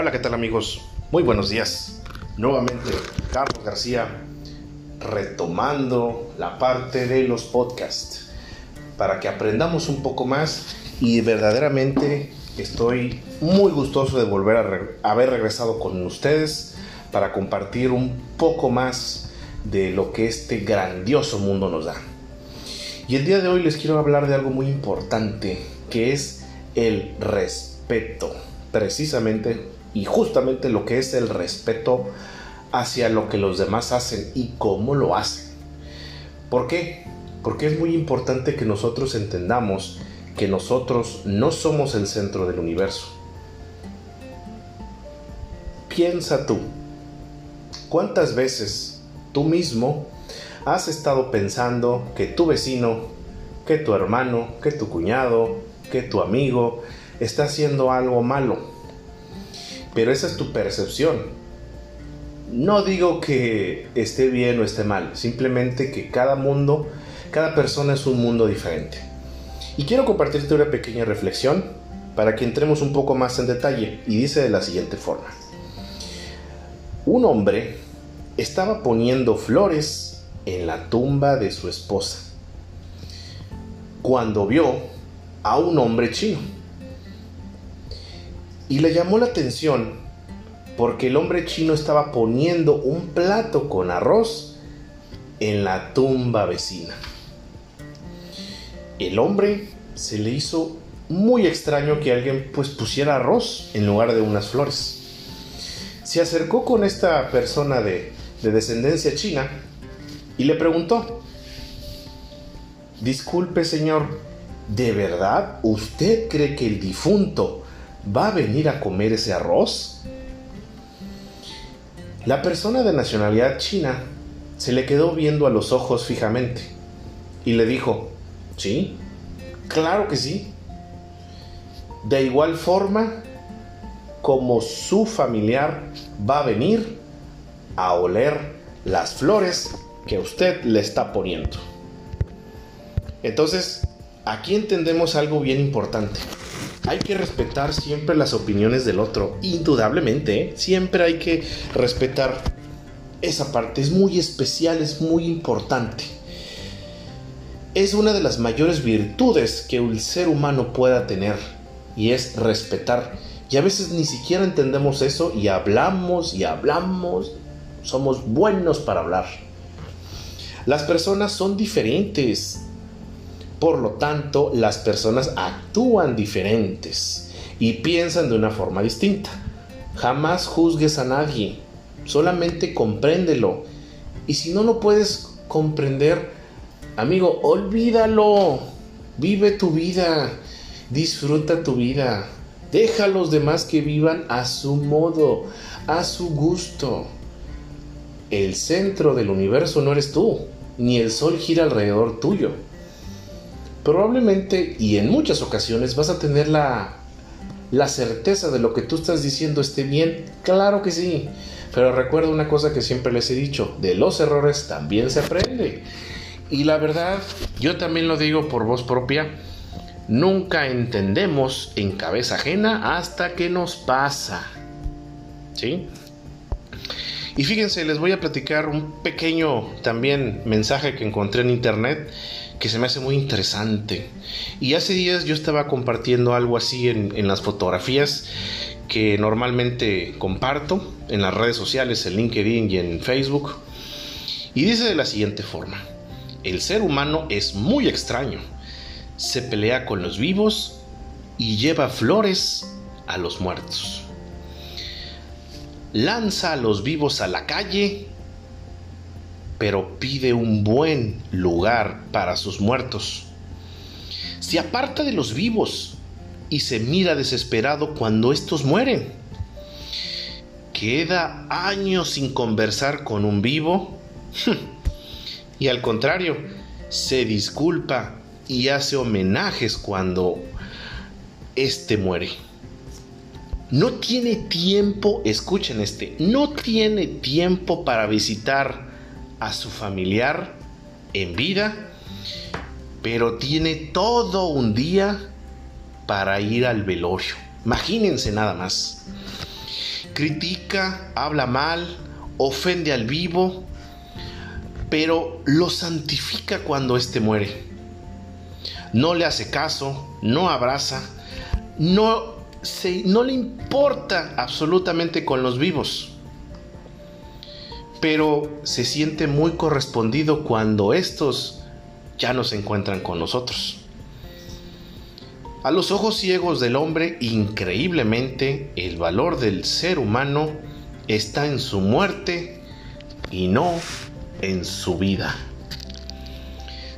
Hola, ¿qué tal amigos? Muy buenos días. Nuevamente, Carlos García, retomando la parte de los podcasts, para que aprendamos un poco más y verdaderamente estoy muy gustoso de volver a haber regresado con ustedes para compartir un poco más de lo que este grandioso mundo nos da. Y el día de hoy les quiero hablar de algo muy importante, que es el respeto, precisamente y justamente lo que es el respeto hacia lo que los demás hacen y cómo lo hacen. ¿Por qué? Porque es muy importante que nosotros entendamos que nosotros no somos el centro del universo. Piensa tú, ¿cuántas veces tú mismo has estado pensando que tu vecino, que tu hermano, que tu cuñado, que tu amigo está haciendo algo malo? Pero esa es tu percepción. No digo que esté bien o esté mal, simplemente que cada mundo, cada persona es un mundo diferente. Y quiero compartirte una pequeña reflexión para que entremos un poco más en detalle y dice de la siguiente forma. Un hombre estaba poniendo flores en la tumba de su esposa cuando vio a un hombre chino. Y le llamó la atención porque el hombre chino estaba poniendo un plato con arroz en la tumba vecina el hombre se le hizo muy extraño que alguien pues pusiera arroz en lugar de unas flores. Se acercó con esta persona de, de descendencia china y le preguntó, disculpe señor, ¿de verdad usted cree que el difunto va a venir a comer ese arroz? La persona de nacionalidad china se le quedó viendo a los ojos fijamente y le dijo, Sí, claro que sí. De igual forma como su familiar va a venir a oler las flores que usted le está poniendo. Entonces, aquí entendemos algo bien importante. Hay que respetar siempre las opiniones del otro, indudablemente, ¿eh? siempre hay que respetar esa parte, es muy especial, es muy importante es una de las mayores virtudes que el ser humano pueda tener y es respetar. Y a veces ni siquiera entendemos eso y hablamos y hablamos. Somos buenos para hablar. Las personas son diferentes. Por lo tanto, las personas actúan diferentes y piensan de una forma distinta. Jamás juzgues a nadie. Solamente compréndelo. Y si no lo puedes comprender, Amigo, olvídalo. Vive tu vida. Disfruta tu vida. Deja a los demás que vivan a su modo, a su gusto. El centro del universo no eres tú, ni el sol gira alrededor tuyo. Probablemente y en muchas ocasiones vas a tener la, la certeza de lo que tú estás diciendo esté bien. Claro que sí. Pero recuerda una cosa que siempre les he dicho, de los errores también se aprende. Y la verdad, yo también lo digo por voz propia, nunca entendemos en cabeza ajena hasta que nos pasa. ¿Sí? Y fíjense, les voy a platicar un pequeño también mensaje que encontré en internet que se me hace muy interesante. Y hace días yo estaba compartiendo algo así en, en las fotografías que normalmente comparto en las redes sociales, en LinkedIn y en Facebook. Y dice de la siguiente forma el ser humano es muy extraño. Se pelea con los vivos y lleva flores a los muertos. Lanza a los vivos a la calle, pero pide un buen lugar para sus muertos. Se aparta de los vivos y se mira desesperado cuando estos mueren. Queda años sin conversar con un vivo. y al contrario, se disculpa y hace homenajes cuando éste muere. No tiene tiempo, escuchen este, no tiene tiempo para visitar a su familiar en vida, pero tiene todo un día para ir al velorio. Imagínense nada más. critica, habla mal, ofende al vivo, pero lo santifica cuando éste muere. No le hace caso, no abraza, no, no le importa absolutamente con los vivos, pero se siente muy correspondido cuando estos ya no se encuentran con nosotros. A los ojos ciegos del hombre, increíblemente, el valor del ser humano está en su muerte y no en su vida.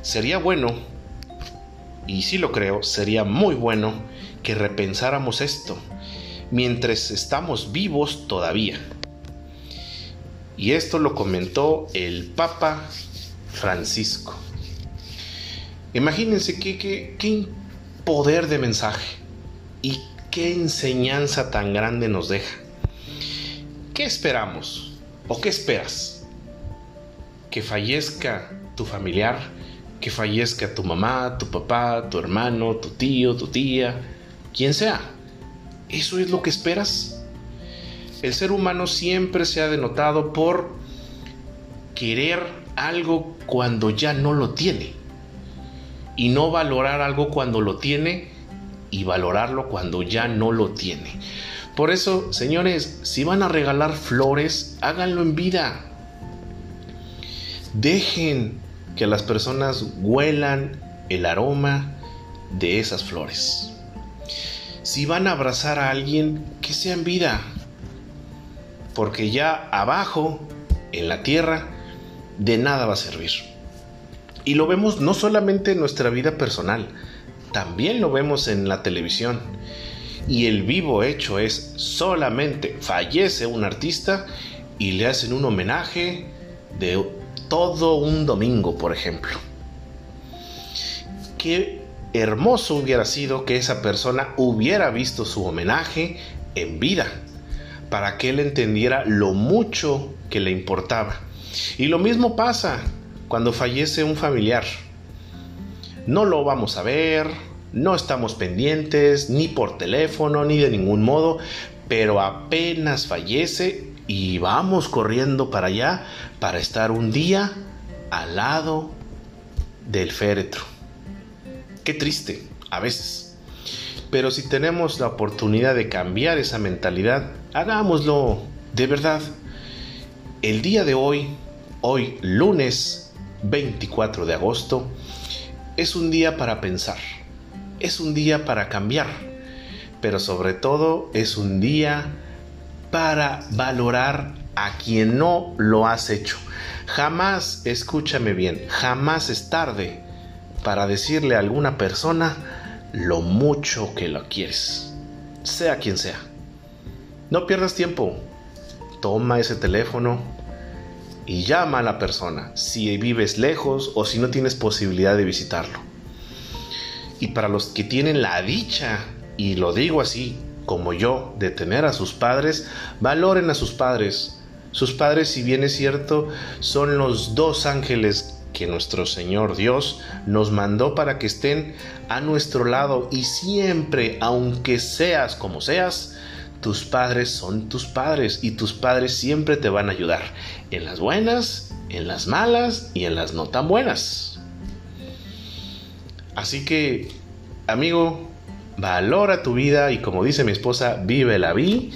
Sería bueno, y si lo creo, sería muy bueno que repensáramos esto mientras estamos vivos todavía. Y esto lo comentó el Papa Francisco. Imagínense qué, qué, qué poder de mensaje y qué enseñanza tan grande nos deja. ¿Qué esperamos o qué esperas? ¿Que fallezca tu familiar? ¿Que fallezca tu mamá, tu papá, tu hermano, tu tío, tu tía? Quien sea. ¿Eso es lo que esperas? El ser humano siempre se ha denotado por querer algo cuando ya no lo tiene y no valorar algo cuando lo tiene y valorarlo cuando ya no lo tiene. Por eso, señores, si van a regalar flores, háganlo en vida. Dejen que las personas huelan el aroma de esas flores. Si van a abrazar a alguien, que sea en vida. Porque ya abajo, en la tierra, de nada va a servir. Y lo vemos no solamente en nuestra vida personal, también lo vemos en la televisión. Y el vivo hecho es solamente fallece un artista y le hacen un homenaje de todo un domingo, por ejemplo. Hermoso hubiera sido que esa persona hubiera visto su homenaje en vida, para que él entendiera lo mucho que le importaba. Y lo mismo pasa cuando fallece un familiar. No lo vamos a ver, no estamos pendientes, ni por teléfono, ni de ningún modo, pero apenas fallece y vamos corriendo para allá para estar un día al lado del féretro. Qué triste, a veces. Pero si tenemos la oportunidad de cambiar esa mentalidad, hagámoslo de verdad. El día de hoy, hoy lunes 24 de agosto, es un día para pensar, es un día para cambiar, pero sobre todo es un día para valorar a quien no lo has hecho. Jamás, escúchame bien, jamás es tarde para decirle a alguna persona lo mucho que lo quieres, sea quien sea. No pierdas tiempo, toma ese teléfono, y llama a la persona si vives lejos o si no tienes posibilidad de visitarlo. Y para los que tienen la dicha, y lo digo así como yo, de tener a sus padres, valoren a sus padres. Sus padres, si bien es cierto, son los dos ángeles que nuestro Señor Dios nos mandó para que estén a nuestro lado y siempre, aunque seas como seas, tus padres son tus padres y tus padres siempre te van a ayudar, en las buenas, en las malas y en las no tan buenas. Así que, amigo, valora tu vida y como dice mi esposa, vive la vi,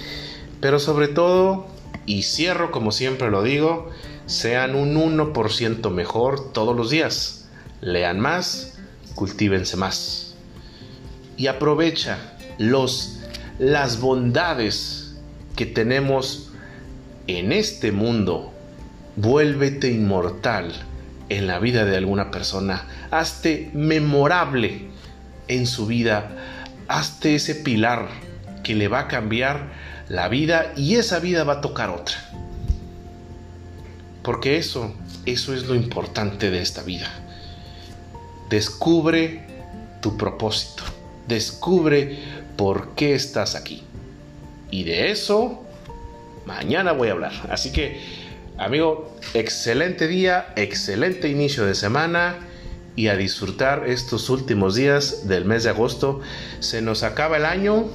pero sobre todo, y cierro como siempre lo digo, sean un 1% mejor todos los días. Lean más, cultívense más. Y aprovecha los las bondades que tenemos en este mundo, vuélvete inmortal en la vida de alguna persona, hazte memorable en su vida, hazte ese pilar que le va a cambiar la vida y esa vida va a tocar otra. Porque eso, eso es lo importante de esta vida. Descubre tu propósito, descubre por qué estás aquí. Y de eso mañana voy a hablar. Así que, amigo, excelente día, excelente inicio de semana y a disfrutar estos últimos días del mes de agosto. Se nos acaba el año,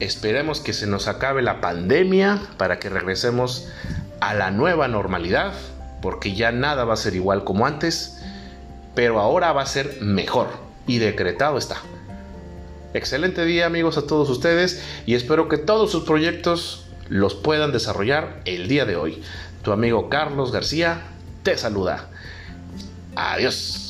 Esperemos que se nos acabe la pandemia para que regresemos a la nueva normalidad, porque ya nada va a ser igual como antes, pero ahora va a ser mejor y decretado está. Excelente día amigos a todos ustedes y espero que todos sus proyectos los puedan desarrollar el día de hoy. Tu amigo Carlos García te saluda. Adiós.